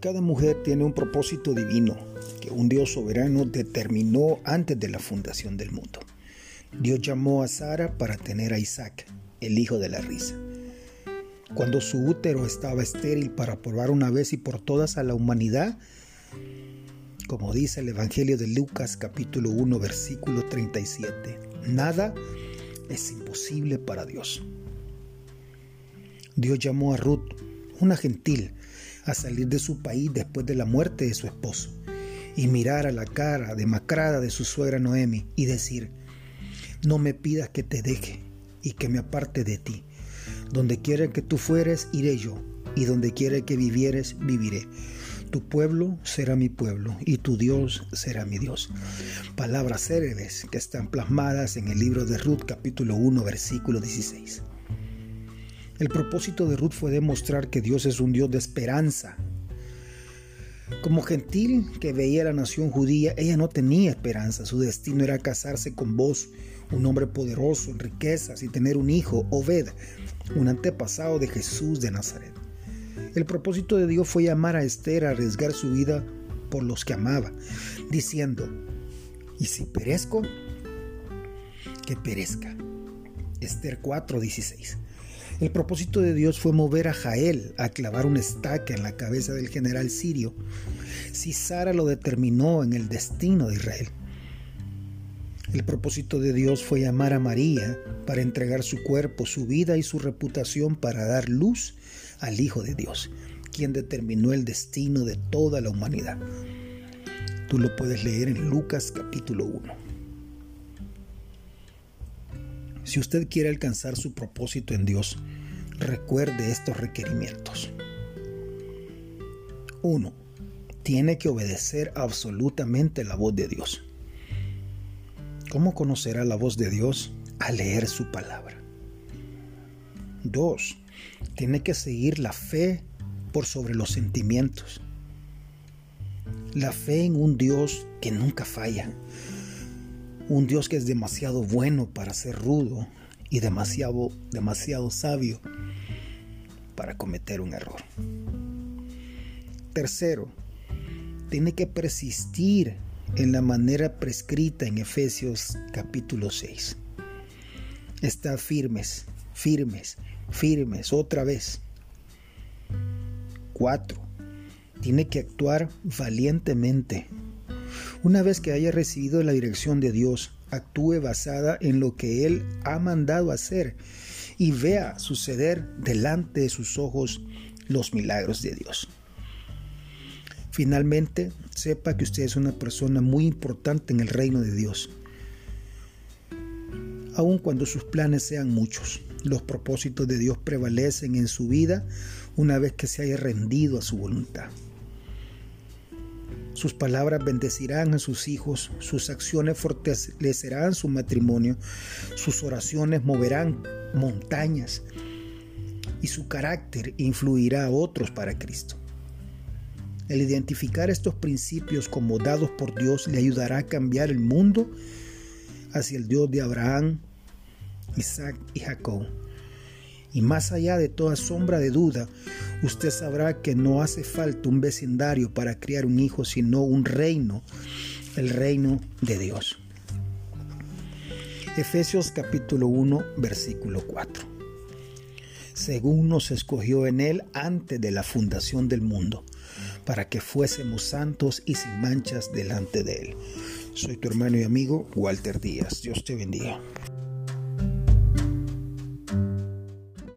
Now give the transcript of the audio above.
Cada mujer tiene un propósito divino que un Dios soberano determinó antes de la fundación del mundo. Dios llamó a Sara para tener a Isaac, el hijo de la risa. Cuando su útero estaba estéril para probar una vez y por todas a la humanidad, como dice el Evangelio de Lucas capítulo 1 versículo 37, nada es imposible para Dios. Dios llamó a Ruth, una gentil, a salir de su país después de la muerte de su esposo y mirar a la cara demacrada de su suegra Noemi y decir, no me pidas que te deje y que me aparte de ti. Donde quiera que tú fueres, iré yo, y donde quiera que vivieres, viviré. Tu pueblo será mi pueblo y tu Dios será mi Dios. Palabras célebres que están plasmadas en el libro de Ruth capítulo 1 versículo 16. El propósito de Ruth fue demostrar que Dios es un Dios de esperanza. Como gentil que veía la nación judía, ella no tenía esperanza. Su destino era casarse con vos, un hombre poderoso en riquezas, y tener un hijo, Obed, un antepasado de Jesús de Nazaret. El propósito de Dios fue llamar a Esther a arriesgar su vida por los que amaba, diciendo, ¿y si perezco? Que perezca. Esther 4:16. El propósito de Dios fue mover a Jael a clavar una estaca en la cabeza del general sirio, si Sara lo determinó en el destino de Israel. El propósito de Dios fue llamar a María para entregar su cuerpo, su vida y su reputación para dar luz al Hijo de Dios, quien determinó el destino de toda la humanidad. Tú lo puedes leer en Lucas capítulo 1. Si usted quiere alcanzar su propósito en Dios, recuerde estos requerimientos. 1. Tiene que obedecer absolutamente la voz de Dios. ¿Cómo conocerá la voz de Dios? A leer su palabra. 2. Tiene que seguir la fe por sobre los sentimientos. La fe en un Dios que nunca falla, un Dios que es demasiado bueno para ser rudo y demasiado, demasiado sabio para cometer un error. Tercero, tiene que persistir en la manera prescrita en Efesios capítulo 6. Está firmes, firmes, firmes, otra vez. Cuatro, tiene que actuar valientemente una vez que haya recibido la dirección de Dios, actúe basada en lo que Él ha mandado hacer y vea suceder delante de sus ojos los milagros de Dios. Finalmente, sepa que usted es una persona muy importante en el reino de Dios. Aun cuando sus planes sean muchos, los propósitos de Dios prevalecen en su vida una vez que se haya rendido a su voluntad. Sus palabras bendecirán a sus hijos, sus acciones fortalecerán su matrimonio, sus oraciones moverán montañas y su carácter influirá a otros para Cristo. El identificar estos principios como dados por Dios le ayudará a cambiar el mundo hacia el Dios de Abraham, Isaac y Jacob y más allá de toda sombra de duda, usted sabrá que no hace falta un vecindario para criar un hijo, sino un reino, el reino de Dios. Efesios capítulo 1, versículo 4. Según nos escogió en Él antes de la fundación del mundo, para que fuésemos santos y sin manchas delante de Él. Soy tu hermano y amigo Walter Díaz. Dios te bendiga.